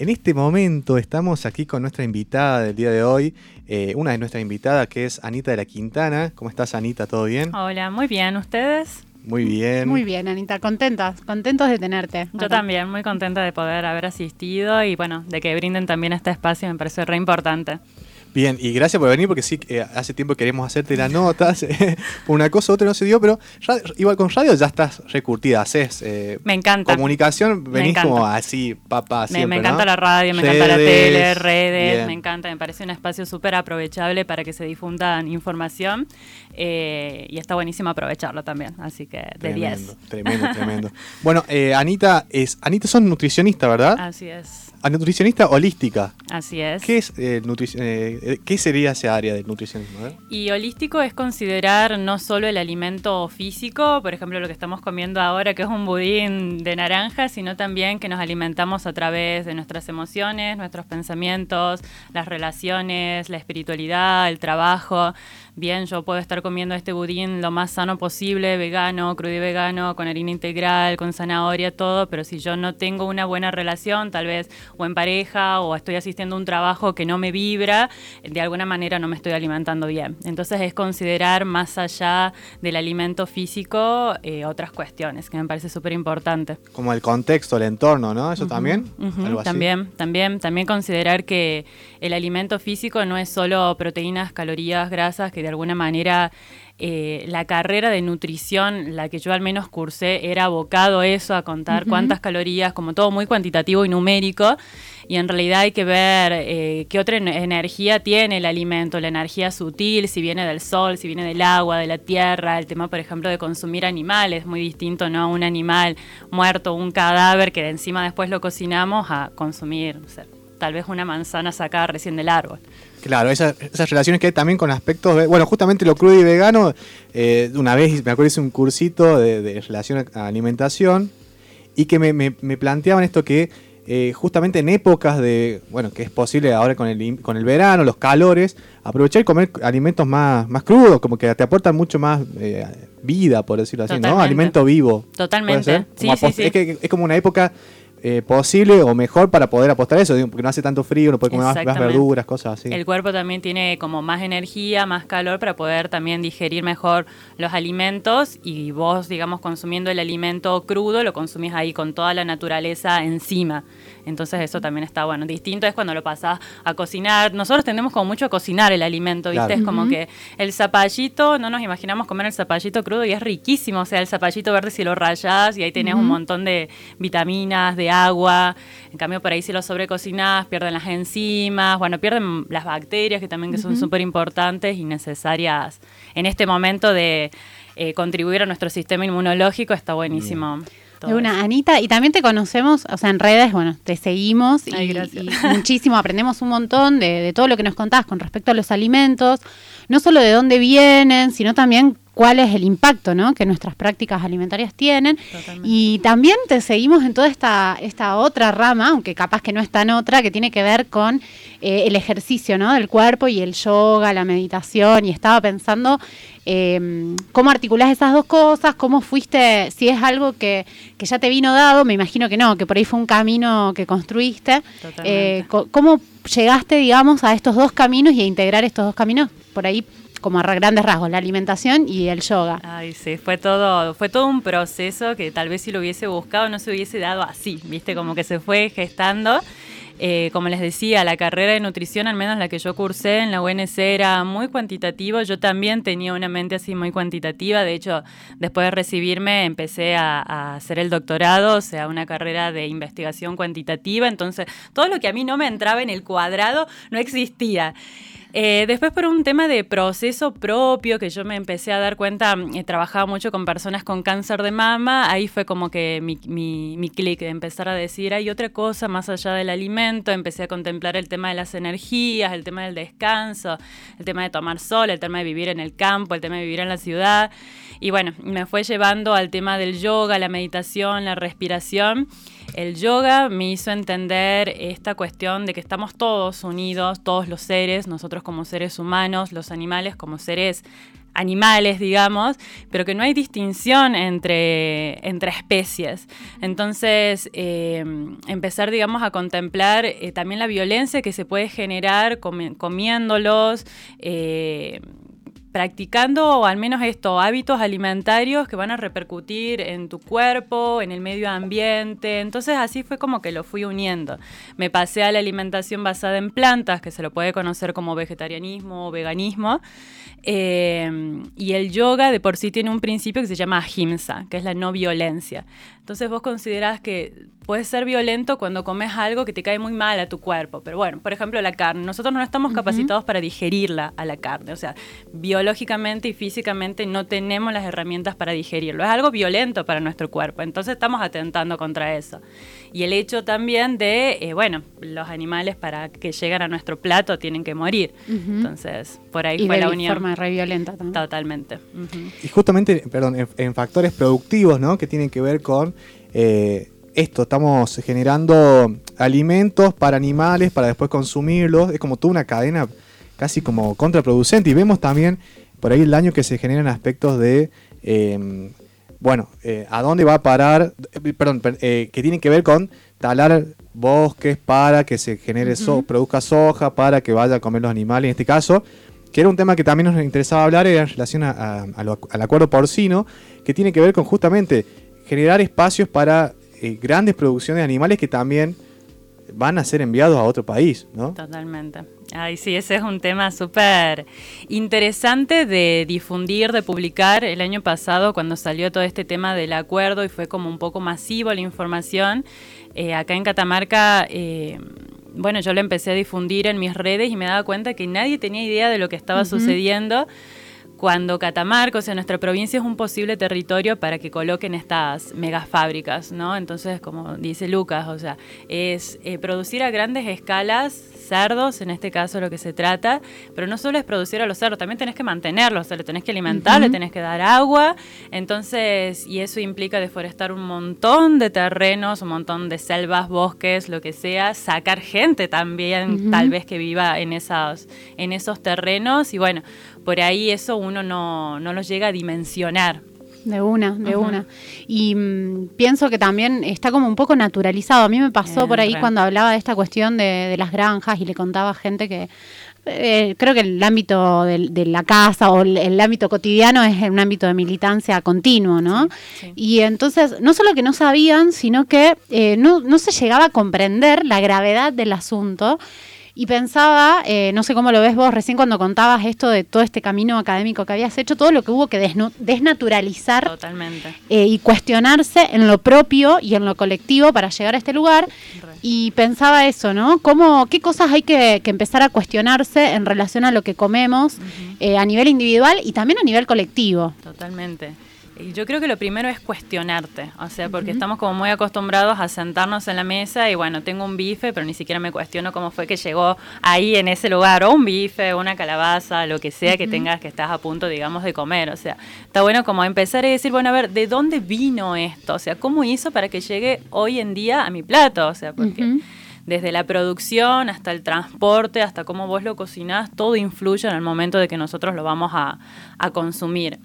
En este momento estamos aquí con nuestra invitada del día de hoy, eh, una de nuestras invitadas que es Anita de la Quintana. ¿Cómo estás Anita? ¿Todo bien? Hola, muy bien. ¿Ustedes? Muy bien. Muy bien, Anita, contentas, contentos de tenerte. Yo también, muy contenta de poder haber asistido y bueno, de que brinden también este espacio, me parece re importante. Bien, y gracias por venir porque sí, eh, hace tiempo queremos hacerte las notas. una cosa otra no se dio, pero igual con radio ya estás recurtida, haces eh, me encanta. comunicación, venís como así, papá. Me, me encanta la radio, me encanta la tele, redes, me encanta, me parece un espacio súper aprovechable para que se difundan información eh, y está buenísimo aprovecharlo también, así que de 10. Tremendo, tremendo. bueno, Anita, es, Anita son nutricionista, ¿verdad? Así es. A nutricionista holística. Así es. ¿Qué, es, eh, eh, ¿qué sería esa área del nutricionismo? Y holístico es considerar no solo el alimento físico, por ejemplo lo que estamos comiendo ahora, que es un budín de naranja, sino también que nos alimentamos a través de nuestras emociones, nuestros pensamientos, las relaciones, la espiritualidad, el trabajo. Bien, yo puedo estar comiendo este budín lo más sano posible, vegano, crudo y vegano, con harina integral, con zanahoria, todo, pero si yo no tengo una buena relación, tal vez o en pareja o estoy asistiendo a un trabajo que no me vibra, de alguna manera no me estoy alimentando bien. Entonces es considerar más allá del alimento físico eh, otras cuestiones, que me parece súper importante. Como el contexto, el entorno, ¿no? ¿Eso también? También, también, también considerar que el alimento físico no es solo proteínas, calorías, grasas, que de alguna manera eh, la carrera de nutrición, la que yo al menos cursé, era abocado eso, a contar cuántas calorías, como todo muy cuantitativo y numérico. Y en realidad hay que ver eh, qué otra energía tiene el alimento, la energía sutil, si viene del sol, si viene del agua, de la tierra, el tema, por ejemplo, de consumir animales, muy distinto, ¿no? Un animal muerto, un cadáver que de encima después lo cocinamos a consumir, tal vez una manzana sacada recién del árbol. Claro, esas, relaciones que hay también con aspectos, bueno, justamente lo crudo y vegano, eh, una vez me acuerdo hice un cursito de, relación a alimentación y que me, planteaban esto que eh, justamente en épocas de, bueno, que es posible ahora con el, con el verano, los calores, aprovechar y comer alimentos más, más crudos, como que te aportan mucho más eh, vida, por decirlo así, ¿no? Alimento vivo. Totalmente. Sí, sí, sí. Es, que, es como una época eh, posible o mejor para poder apostar eso, porque no hace tanto frío, no puede comer más, verduras, cosas así. El cuerpo también tiene como más energía, más calor para poder también digerir mejor los alimentos y vos, digamos, consumiendo el alimento crudo, lo consumís ahí con toda la naturaleza encima. Entonces eso también está bueno. Distinto es cuando lo pasás a cocinar. Nosotros tendemos como mucho a cocinar el alimento, ¿viste? Es como que el zapallito, no nos imaginamos comer el zapallito crudo y es riquísimo. O sea, el zapallito verde si lo rayas y ahí tenés un montón de vitaminas, de agua. En cambio, por ahí si lo sobrecocinás, pierden las enzimas, bueno, pierden las bacterias que también que son súper importantes y necesarias en este momento de eh, contribuir a nuestro sistema inmunológico. Está buenísimo. De una, Anita, y también te conocemos, o sea, en redes, bueno, te seguimos y, muchísimo, aprendemos un montón de, de, todo lo que nos contás con respecto a los alimentos, no solo de dónde vienen, sino también cuál es el impacto ¿no? que nuestras prácticas alimentarias tienen. Y también te seguimos en toda esta, esta otra rama, aunque capaz que no es tan otra, que tiene que ver con eh, el ejercicio ¿no? del cuerpo y el yoga, la meditación. Y estaba pensando em, cómo articulás esas dos cosas, cómo fuiste, si es algo que, que, ya te vino dado, me imagino que no, que por ahí fue un camino que construiste. Eh, ¿Cómo llegaste, digamos, a estos dos caminos y a integrar estos dos caminos? Por ahí como a grandes rasgos, la alimentación y el yoga. Ay, sí, fue todo, fue todo un proceso que tal vez si lo hubiese buscado no se hubiese dado así, viste, como que se fue gestando. Eh, como les decía, la carrera de nutrición, al menos la que yo cursé en la UNC, era muy cuantitativa. Yo también tenía una mente así muy cuantitativa. De hecho, después de recibirme, empecé a, a, hacer el doctorado, o sea, una carrera de investigación cuantitativa. Entonces, todo lo que a mí no me entraba en el cuadrado no existía. Eh, después por un tema de proceso propio, que yo me empecé a dar cuenta, eh, trabajaba mucho con personas con cáncer de mama, ahí fue como que mi, mi clic de empezar a decir, hay otra cosa más allá del alimento, empecé a contemplar el tema de las energías, el tema del descanso, el tema de tomar sol, el tema de vivir en el campo, el tema de vivir en la ciudad. Y bueno, me fue llevando al tema del yoga, la meditación, la respiración. El yoga me hizo entender esta cuestión de que estamos todos unidos, todos los seres, nosotros como seres humanos, los animales como seres animales, digamos, pero que no hay distinción entre, entre especies. Entonces, eh, empezar, digamos, a contemplar eh, también la violencia que se puede generar comiéndolos, eh, practicando al menos estos hábitos alimentarios que van a repercutir en tu cuerpo, en el medio ambiente. Entonces así fue como que lo fui uniendo. Me pasé a la alimentación basada en plantas, que se lo puede conocer como vegetarianismo o veganismo. Eh, y el yoga de por sí tiene un principio que se llama ahimsa, que es la no violencia. Entonces vos considerás que puedes ser violento cuando comes algo que te cae muy mal a tu cuerpo. Pero bueno, por ejemplo, la carne. Nosotros no estamos capacitados para digerirla a la carne. O sea, biológicamente y físicamente no tenemos las herramientas para digerirlo. Es algo violento para nuestro cuerpo. Entonces estamos atentando contra eso. Y el hecho también de, eh, bueno, los animales para que lleguen a nuestro plato tienen que morir. Entonces, por ahí fue la unión. de forma re violenta también. Totalmente. Y justamente, perdón, en, factores productivos, ¿no? Que tienen que ver con... Eh, esto, estamos generando alimentos para animales para después consumirlos, es como toda una cadena casi como contraproducente. Y vemos también por ahí el daño que se generan aspectos de, em, bueno, eh, a dónde va a parar, eh, perdón, que tienen que ver con talar bosques para que se genere, produzca soja, para que vaya a comer los animales, en este caso, que era un tema que también nos interesaba hablar en relación al acuerdo porcino, que tiene que ver con justamente generar espacios para eh, grandes producciones de animales que también van a ser enviados a otro país, ¿no? Totalmente. Ay, sí, ese es un tema súper interesante de difundir, de publicar. El año pasado, cuando salió todo este tema del acuerdo y fue como un poco masivo la información, eh, acá en Catamarca, eh, bueno, yo lo empecé a difundir en mis redes y me daba cuenta que nadie tenía idea de lo que estaba sucediendo cuando Catamarca, o sea, nuestra provincia es un posible territorio para que coloquen estas megafábricas, ¿no? Entonces, como dice Lucas, o sea, es eh, producir a grandes escalas cerdos, en este caso lo que se trata, pero no solo es producir a los cerdos, también tenés que mantenerlos, o sea, le tenés que alimentar, le tenés que dar agua, entonces, y eso implica deforestar un montón de terrenos, un montón de selvas, bosques, lo que sea, sacar gente también, tal vez que viva en, esas, en esos terrenos, y bueno, por ahí eso uno no, no lo llega a dimensionar. De una, de una. Y mm, pienso que también está como un poco naturalizado. A mí me pasó por ahí cuando hablaba de esta cuestión de, las granjas y le contaba a gente que eh, creo que el ámbito de, la casa o el, ámbito cotidiano es un ámbito de militancia continuo, ¿no? Y entonces, no solo que no sabían, sino que eh, no, no se llegaba a comprender la gravedad del asunto y pensaba, eh, no sé cómo lo ves vos, recién cuando contabas esto de todo este camino académico que habías hecho, todo lo que hubo que desnaturalizar Totalmente. Eh, y cuestionarse en lo propio y en lo colectivo para llegar a este lugar. Y pensaba eso, ¿no? ¿Cómo, ¿Qué cosas hay que, empezar a cuestionarse en relación a lo que comemos eh, a nivel individual y también a nivel colectivo? Totalmente. Yo creo que lo primero es cuestionarte, o sea, porque estamos como muy acostumbrados a sentarnos en la mesa y bueno, tengo un bife, pero ni siquiera me cuestiono cómo fue que llegó ahí en ese lugar, o un bife, una calabaza, lo que sea que tengas que estás a punto, digamos, de comer, o sea, está bueno como empezar a decir, bueno, a ver, ¿de dónde vino esto? O sea, ¿cómo hizo para que llegue hoy en día a mi plato? O sea, porque... desde la producción hasta el transporte, hasta cómo vos lo cocinás, todo influye en el momento de que nosotros lo vamos a, a consumir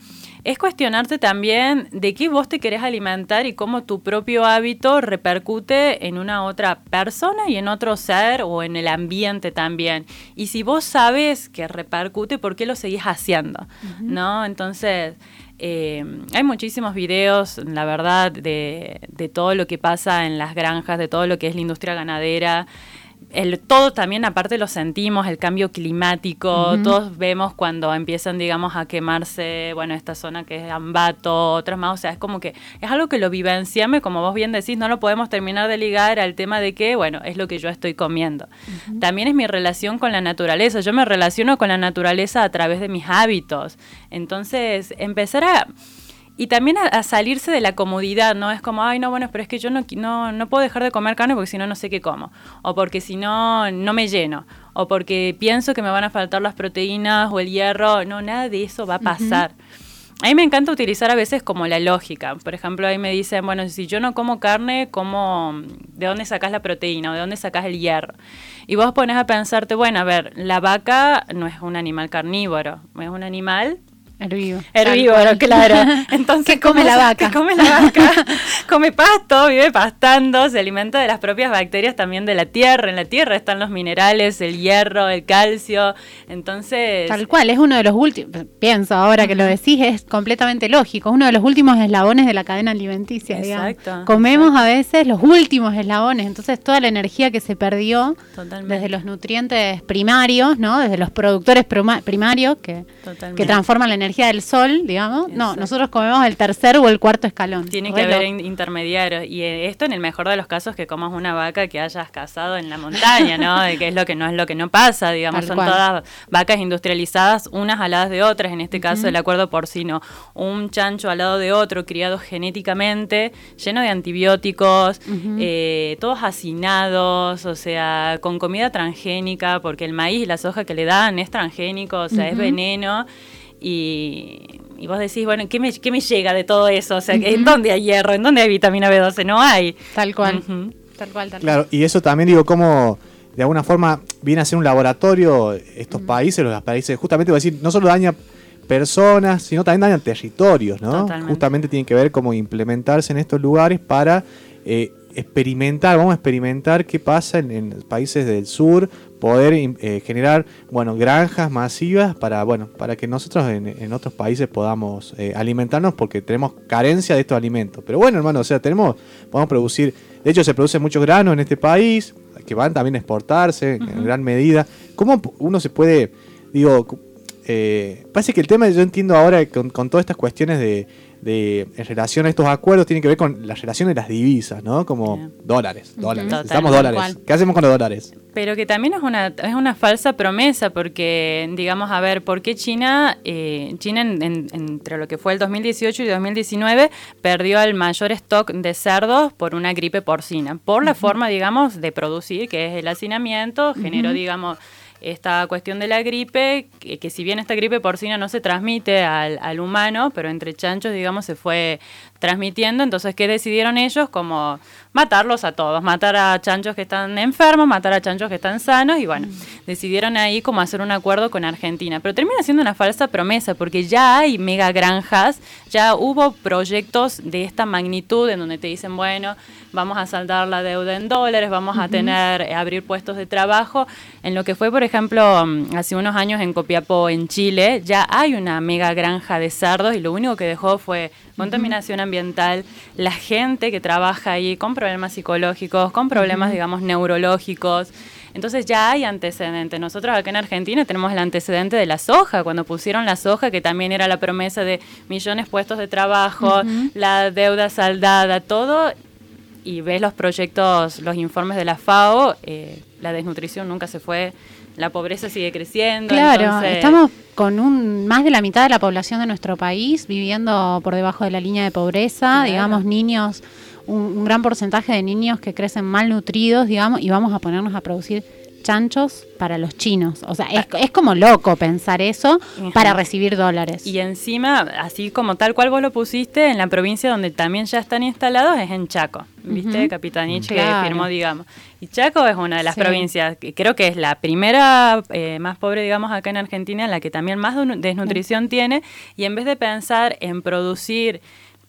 es cuestionarte también de qué vos te querés alimentar y cómo tu propio hábito repercute en una otra persona y en otro ser o en el ambiente también. Y si vos sabes que repercute, ¿por qué lo seguís haciendo? ¿No? Entonces, eh, hay muchísimos videos, la verdad, de, de todo lo que pasa en las granjas, de todo lo que es la industria ganadera el, todo también aparte lo sentimos, el cambio climático, todos vemos cuando empiezan, digamos, a quemarse, bueno, esta zona que es Ambato, otras más, o sea, es como que es algo que lo vivenciame, como vos bien decís, no lo podemos terminar de ligar al tema de que, bueno, es lo que yo estoy comiendo. También es mi relación con la naturaleza, yo me relaciono con la naturaleza a través de mis hábitos, entonces empezar a y también a, salirse de la comodidad, ¿no? Es como, ay, no, bueno, pero es que yo no, no, no puedo dejar de comer carne porque si no, no sé qué como. O porque si no, no me lleno. O porque pienso que me van a faltar las proteínas o el hierro. No, nada de eso va a pasar. A mí me encanta utilizar a veces como la lógica. Por ejemplo, ahí me dicen, bueno, si yo no como carne, ¿cómo, ¿de dónde sacas la proteína o de dónde sacas el hierro? Y vos pones a pensarte, bueno, a ver, la vaca no es un animal carnívoro, es un animal Herbívoro. Herbívoro, claro. Entonces, ¿Qué come la vaca? ¿Qué come la vaca? come pasto, vive pastando, se alimenta de las propias bacterias también de la tierra. En la tierra están los minerales, el hierro, el calcio. Entonces. Tal cual, es uno de los últimos. Pienso ahora que lo decís, es completamente lógico. Uno de los últimos eslabones de la cadena alimenticia. Exacto. Comemos a veces los últimos eslabones. Entonces, toda la energía que se perdió desde los nutrientes primarios, ¿no? Desde los productores primarios que, que transforman la energía del sol, digamos. No, nosotros comemos el tercer o el cuarto escalón. Tiene que haber intermediarios. Y eh, esto en el mejor de los casos que comas una vaca que hayas cazado en la montaña, ¿no? De que es lo que no es lo que no pasa, digamos, son todas vacas industrializadas, unas al lado de otras, en este caso el acuerdo porcino, un chancho al lado de otro, criado genéticamente, lleno de antibióticos, eh, todos hacinados, o sea, con comida transgénica, porque el maíz y la soja que le dan es transgénico, o sea, es veneno. Y, vos decís, bueno, ¿qué me, ¿qué me llega de todo eso? O sea, ¿en dónde hay hierro? ¿En dónde hay vitamina B12? No hay. Tal cual. Tal cual, tal Claro, y eso también digo, como de alguna forma viene a ser un laboratorio estos países, los países, justamente voy a decir, no solo daña personas, sino también daña territorios, ¿no? Justamente tienen que ver cómo implementarse en estos lugares para eh, experimentar, vamos a experimentar qué pasa en, países del sur, poder eh, generar, bueno, granjas masivas para, bueno, para que nosotros en, otros países podamos eh, alimentarnos porque tenemos carencia de estos alimentos. Pero bueno, hermano, o sea, tenemos, podemos producir, de hecho se produce muchos granos en este país, que van también a exportarse en gran medida. ¿Cómo uno se puede, digo, eh, parece que el tema, yo entiendo ahora con, todas estas cuestiones de, de, en relación a estos acuerdos, tiene que ver con la relación de las divisas, ¿no? Como dólares, dólares. Necesitamos dólares. ¿Qué hacemos con los dólares? Pero que también es una, es una falsa promesa, porque, digamos, a ver, ¿por qué China, eh, China entre lo que fue el 2018 y 2019, perdió el mayor stock de cerdos por una gripe porcina? Por la forma, digamos, de producir, que es el hacinamiento, generó, digamos, esta cuestión de la gripe, que, si bien esta gripe porcina no se transmite al, al, humano, pero entre chanchos, digamos, se fue transmitiendo. Entonces, ¿qué decidieron ellos? Como matarlos a todos, matar a chanchos que están enfermos, matar a chanchos que están sanos, y bueno, mm. decidieron ahí como hacer un acuerdo con Argentina. Pero termina siendo una falsa promesa, porque ya hay mega granjas, ya hubo proyectos de esta magnitud en donde te dicen, bueno, vamos a saldar la deuda en dólares, vamos a tener, eh, abrir puestos de trabajo. En lo que fue, por ejemplo, mm, hace unos años en Copiapó, en Chile, ya hay una mega granja de cerdos y lo único que dejó fue contaminación ambiental, la gente que trabaja ahí con problemas psicológicos, con problemas, digamos, neurológicos. Entonces ya hay antecedentes. Nosotros acá en Argentina tenemos el antecedente de la soja, cuando pusieron la soja, que también era la promesa de millones puestos de trabajo, la deuda saldada, todo. Y ves los proyectos, los informes de la FAO, eh, la desnutrición nunca se fue la pobreza sigue creciendo. Claro, estamos con un más de la mitad de la población de nuestro país viviendo por debajo de la línea de pobreza, digamos niños, un, gran porcentaje de niños que crecen malnutridos, digamos, y vamos a ponernos a producir chanchos para los chinos. O sea, es, es como loco pensar eso para recibir dólares. Y encima, así como tal cual vos lo pusiste, en la provincia donde también ya están instalados es en Chaco. ¿Viste? Capitanich que firmó, digamos. Y Chaco es una de las provincias, que creo que es la primera eh, más pobre, digamos, acá en Argentina, la que también más desnutrición tiene. Y en vez de pensar en producir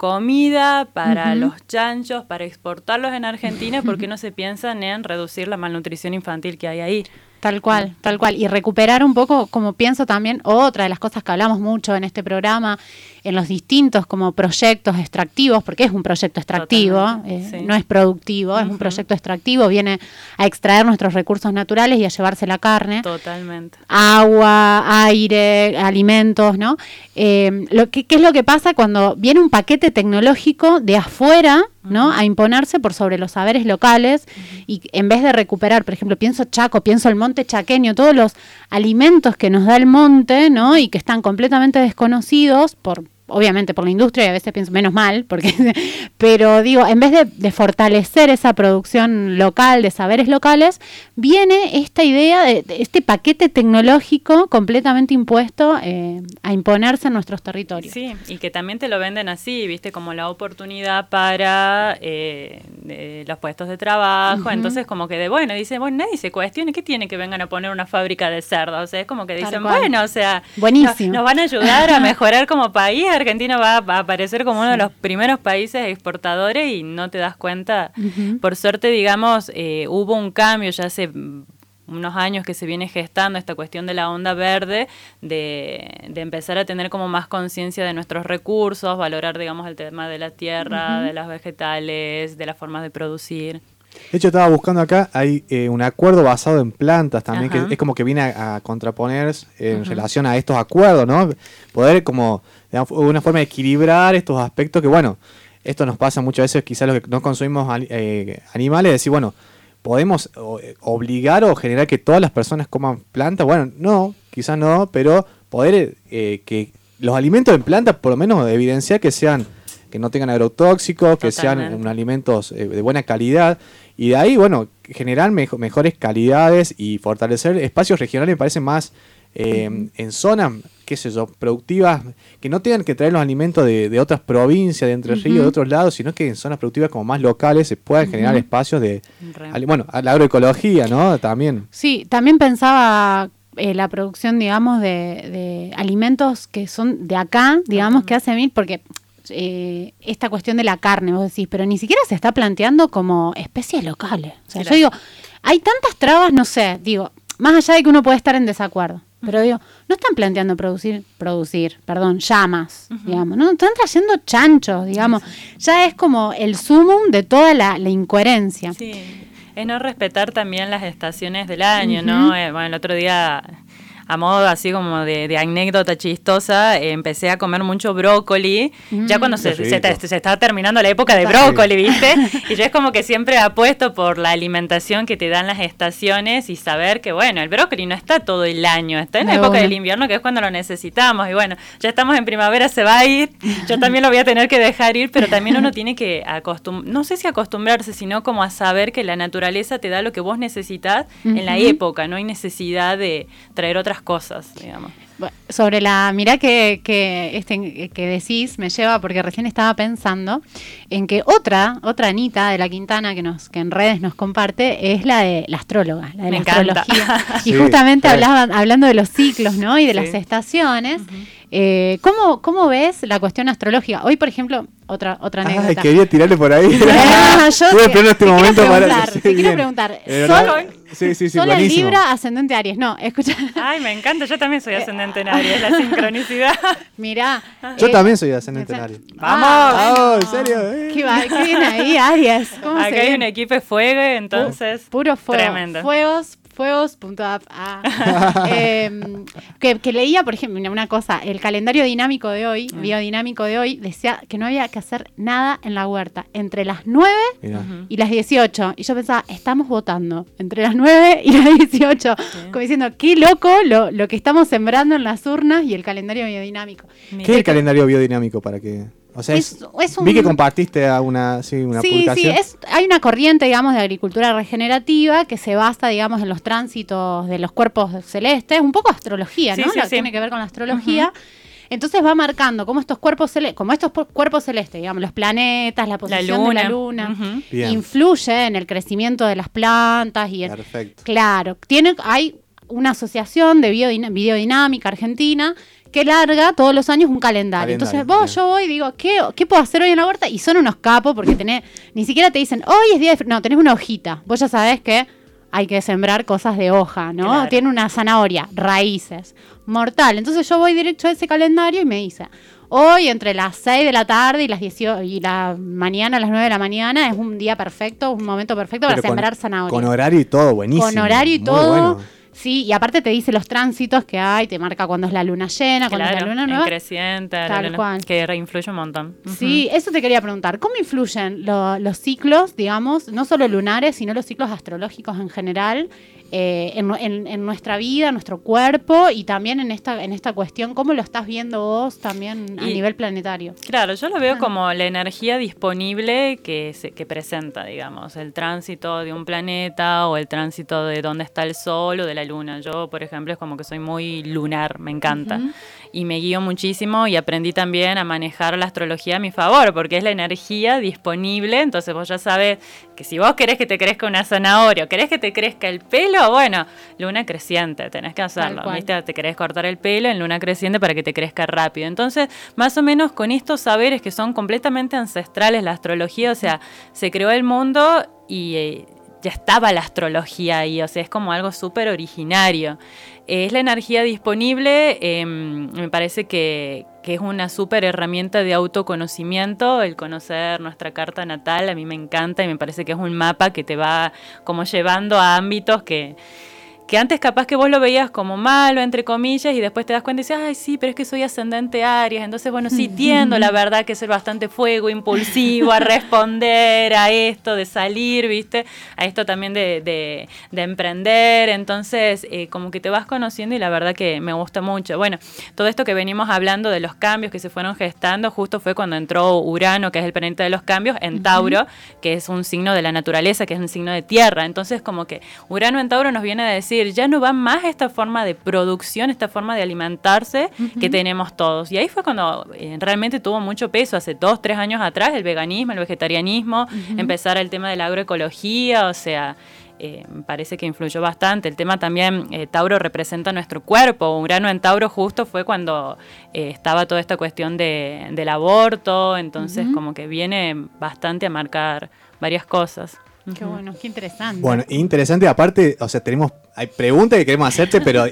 comida para los chanchos, para exportarlos en Argentina, ¿por qué no se piensan en reducir la malnutrición infantil que hay ahí? Tal cual, tal cual. Y recuperar un poco, como pienso también, otra de las cosas que hablamos mucho en este programa, en los distintos como proyectos extractivos, porque es un proyecto extractivo, eh, no es productivo, es un proyecto extractivo, viene a extraer nuestros recursos naturales y a llevarse la carne. Totalmente. Agua, aire, alimentos, ¿no? Eh, lo ¿Qué es lo que pasa cuando viene un paquete tecnológico de afuera ¿no? A imponerse por sobre los saberes locales y en vez de recuperar, por ejemplo, pienso Chaco, pienso el monte chaqueño, todos los alimentos que nos da el monte, ¿no? Y que están completamente desconocidos por obviamente por la industria y a veces pienso menos mal, porque, pero digo, en vez de, fortalecer esa producción local, de saberes locales, viene esta idea de, este paquete tecnológico completamente impuesto eh, a imponerse en nuestros territorios. Sí, y que también te lo venden así, viste, como la oportunidad para eh, los puestos de trabajo, entonces como que de bueno, dice, bueno, nadie se cuestione, ¿qué tiene que vengan a poner una fábrica de cerdos? O sea, es como que dicen, bueno, o sea, Buenísimo. nos van a ayudar a mejorar como país Argentina va a aparecer como uno de los primeros países exportadores y no te das cuenta. Por suerte, digamos, eh, hubo un cambio ya hace unos años que se viene gestando esta cuestión de la onda verde, de, empezar a tener como más conciencia de nuestros recursos, valorar, digamos, el tema de la tierra, de las vegetales, de las formas de producir. De hecho, estaba buscando acá, hay eh, un acuerdo basado en plantas también, que es como que viene a, contraponer en relación a estos acuerdos, ¿no? Poder como una forma de equilibrar estos aspectos que, bueno, esto nos pasa muchas veces, quizás los que no consumimos eh, animales, decir, bueno, ¿podemos eh, obligar o generar que todas las personas coman plantas? Bueno, no, quizás no, pero poder eh, que los alimentos en plantas, por lo menos evidenciar que sean que no tengan agrotóxicos, que sean alimentos de buena calidad. Y de ahí, bueno, generar mejores calidades y fortalecer espacios regionales me parece más en zonas qué sé yo, productivas, que no tengan que traer los alimentos de, otras provincias, de Entre Ríos, de otros lados, sino que en zonas productivas como más locales se puedan generar espacios de, bueno, a la agroecología, ¿no? También. Sí, también pensaba eh, la producción, digamos, de, alimentos que son de acá, digamos, que hace mil, porque eh, esta cuestión de la carne, vos decís, pero ni siquiera se está planteando como especies locales. O sea, yo digo, hay tantas trabas, no sé, digo, más allá de que uno puede estar en desacuerdo. Pero digo, no están planteando producir, producir, perdón, llamas, digamos, no están trayendo chanchos, digamos. Ya es como el sumum de toda la, incoherencia. Sí. Es no respetar también las estaciones del año, ¿no? Eh, bueno, el otro día a modo así como de, anécdota chistosa, eh, empecé a comer mucho brócoli, ya cuando se, se, estaba terminando la época de brócoli, ¿viste? y yo es como que siempre apuesto por la alimentación que te dan las estaciones y saber que, bueno, el brócoli no está todo el año, está en la época del invierno, que es cuando lo necesitamos. Y bueno, ya estamos en primavera, se va a ir, yo también lo voy a tener que dejar ir, pero también uno tiene que acostumbrarse, no sé si acostumbrarse, sino como a saber que la naturaleza te da lo que vos necesitas en la época, no hay necesidad de traer otras cosas, digamos. Sobre la, mira que, que, este, que decís, me lleva, porque recién estaba pensando en que otra, otra Anita de la Quintana que nos, que en redes nos comparte, es la de la astróloga, la de la astrología. Y justamente hablaban, hablando de los ciclos, ¿no? Y de las estaciones. Eh, ¿cómo, ¿Cómo ves la cuestión astrológica? Hoy, por ejemplo, otra, otra anécdota. Ay, quería tirarle por ahí. Ah, yo te, este momento quiero preguntar, te quiero preguntar. ¿Sol, sí, sí, sí, Sol en Libra, ascendente Aries. No, escucha. Ay, me encanta. Yo también soy ascendente en Aries. La sincronicidad. Mirá. Yo eh, también soy ascendente en Aries. ¡Vamos! Ah, ¿En serio? ¿Qué, va, ¿Qué viene ahí, Aries? ¿Cómo Acá hay un equipo de fuego, entonces. puro fuego. Tremendo. Fuegos, Fuegos.app. Ah. Em, que, leía, por ejemplo, una cosa, el calendario dinámico de hoy, ah. biodinámico de hoy, decía que no había que hacer nada en la huerta entre las 9 y las 18. Y yo pensaba, estamos votando entre las 9 y las 18. Como diciendo, qué loco lo, lo, que estamos sembrando en las urnas y el calendario biodinámico. ¿Qué es el calendario biodinámico para que o sea, vi que compartiste una, sí, una sí, Sí, hay una corriente, digamos, de agricultura regenerativa que se basa, digamos, en los tránsitos de los cuerpos celestes, un poco astrología, ¿no? tiene que ver con la astrología. Entonces va marcando cómo estos cuerpos celestes, como estos cuerpos celestes, digamos, los planetas, la posición de la luna, influye en el crecimiento de las plantas y Perfecto. claro, tiene hay una asociación de biodinámica argentina que larga todos los años un calendario. Entonces vos, yo voy y digo, ¿qué, ¿qué puedo hacer hoy en la huerta? Y son unos capos porque tenés, ni siquiera te dicen, hoy es día de... No, tenés una hojita. Vos ya sabés que hay que sembrar cosas de hoja, ¿no? Tiene una zanahoria, raíces, mortal. Entonces yo voy directo a ese calendario y me dice, hoy entre las 6 de la tarde y las 18 y la mañana a las 9 de la mañana es un día perfecto, un momento perfecto para sembrar zanahoria. Con horario y todo, buenísimo. Con horario y todo. Sí, y aparte te dice los tránsitos que hay, te marca cuando es la luna llena, cuando es la luna nueva. creciente, Tal cual. que reinfluye un montón. Sí, eso te quería preguntar. ¿Cómo influyen los ciclos, digamos, no solo lunares, sino los ciclos astrológicos en general eh, en, nuestra vida, en nuestro cuerpo y también en esta, en esta cuestión, ¿cómo lo estás viendo vos también a nivel planetario? Claro, yo lo veo como la energía disponible que, se, que presenta, digamos, el tránsito de un planeta o el tránsito de dónde está el sol o de la luna. Yo, por ejemplo, es como que soy muy lunar, me encanta. Y me guío muchísimo y aprendí también a manejar la astrología a mi favor, porque es la energía disponible. Entonces vos ya sabes que si vos querés que te crezca una zanahoria o querés que te crezca el pelo, bueno, luna creciente, tenés que hacerlo, ¿viste? Te querés cortar el pelo en luna creciente para que te crezca rápido. Entonces, más o menos con estos saberes que son completamente ancestrales, la astrología, o sea, se creó el mundo y eh, ya estaba la astrología ahí, o sea, es como algo súper originario. es la energía disponible, em, me parece que, que es una súper herramienta de autoconocimiento, el conocer nuestra carta natal, a mí me encanta y me parece que es un mapa que te va como llevando a ámbitos que que antes capaz que vos lo veías como malo, entre comillas, y después te das cuenta y dices, ay, sí, pero es que soy ascendente Aries, entonces, bueno, sí, tiendo la verdad que ser bastante fuego, impulsivo, a responder a esto, de salir, ¿viste? A esto también de, de, emprender, entonces, eh, como que te vas conociendo y la verdad que me gusta mucho. Bueno, todo esto que venimos hablando de los cambios que se fueron gestando, justo fue cuando entró Urano, que es el planeta de los cambios, en Tauro, que es un signo de la naturaleza, que es un signo de tierra, entonces como que Urano en Tauro nos viene a decir, ya no va más esta forma de producción, esta forma de alimentarse que tenemos todos. Y ahí fue cuando eh, realmente tuvo mucho peso, hace dos, tres años atrás, el veganismo, el vegetarianismo, empezar el tema de la agroecología, o sea... Eh, parece que influyó bastante. El tema también, eh, Tauro representa nuestro cuerpo. Un grano en Tauro justo fue cuando estaba toda esta cuestión de, del aborto, entonces como que viene bastante a marcar varias cosas. Qué bueno, qué interesante. Bueno, interesante, aparte, o sea, tenemos, hay preguntas que queremos hacerte, pero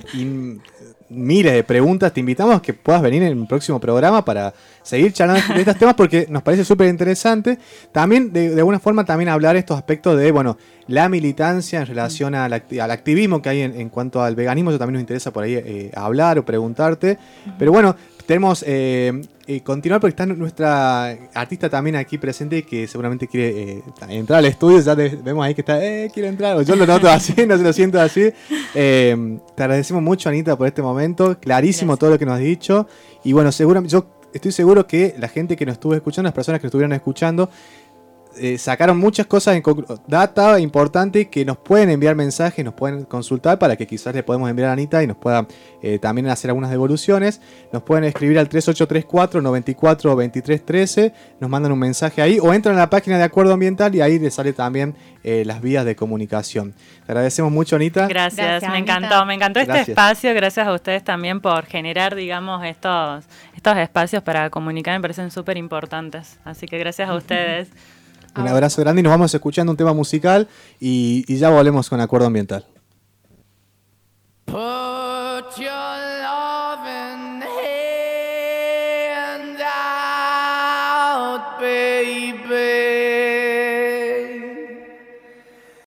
miles de preguntas. Te invitamos a que puedas venir en el próximo programa para seguir charlando de estos temas porque nos parece súper interesante. También, de, alguna forma, también hablar estos aspectos de, bueno, la militancia en relación al, activismo que hay en, cuanto al veganismo. Eso también nos interesa por ahí eh, hablar o preguntarte. Pero bueno, tenemos eh, eh, continuar porque está nuestra artista también aquí presente que seguramente quiere eh, entrar al estudio. Ya vemos ahí que está, eh, quiere entrar. O yo lo noto así, no se lo siento así. te agradecemos mucho, Anita, por este momento. Clarísimo todo lo que nos has dicho. Y bueno, seguramente yo estoy seguro que la gente que nos estuvo escuchando, las personas que nos estuvieron escuchando, eh, sacaron muchas cosas, en data importante que nos pueden enviar mensajes, nos pueden consultar para que quizás le podemos enviar a Anita y nos pueda eh, también hacer algunas devoluciones. Nos pueden escribir al 3834 94 23 13, nos mandan un mensaje ahí o entran a la página de Acuerdo Ambiental y ahí les sale también eh, las vías de comunicación. Te agradecemos mucho, Anita. Gracias, me encantó, me encantó este espacio. Gracias a ustedes también por generar, digamos, estos, estos espacios para comunicar, me parecen súper importantes. Así que gracias a ustedes. Un abrazo grande y nos vamos escuchando un tema musical y, ya volvemos con Acuerdo Ambiental. Put your